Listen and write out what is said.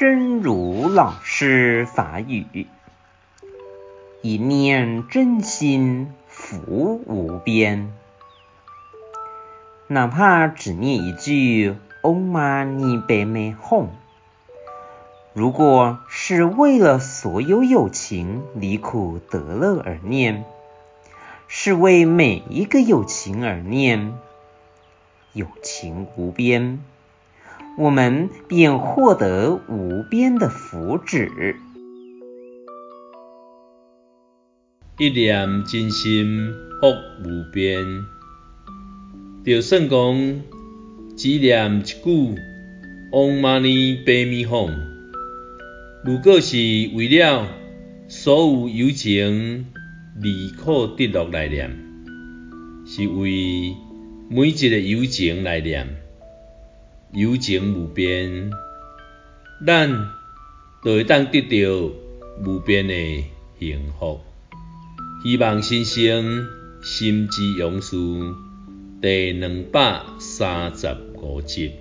真如老师法语，一念真心福无边。哪怕只念一句“唵嘛呢呗咪吽”，如果是为了所有有情离苦得乐而念，是为每一个有情而念，有情无边。我们便获得无边的福祉。一念真心福无边，就算讲只念一句“唵嘛呢呗咪吽”，如果是为了所有有情离苦得乐来念，是为每一个有情来念。友情无边，咱就会当得到无边的幸福。希望先生心之勇士第两百三十五集。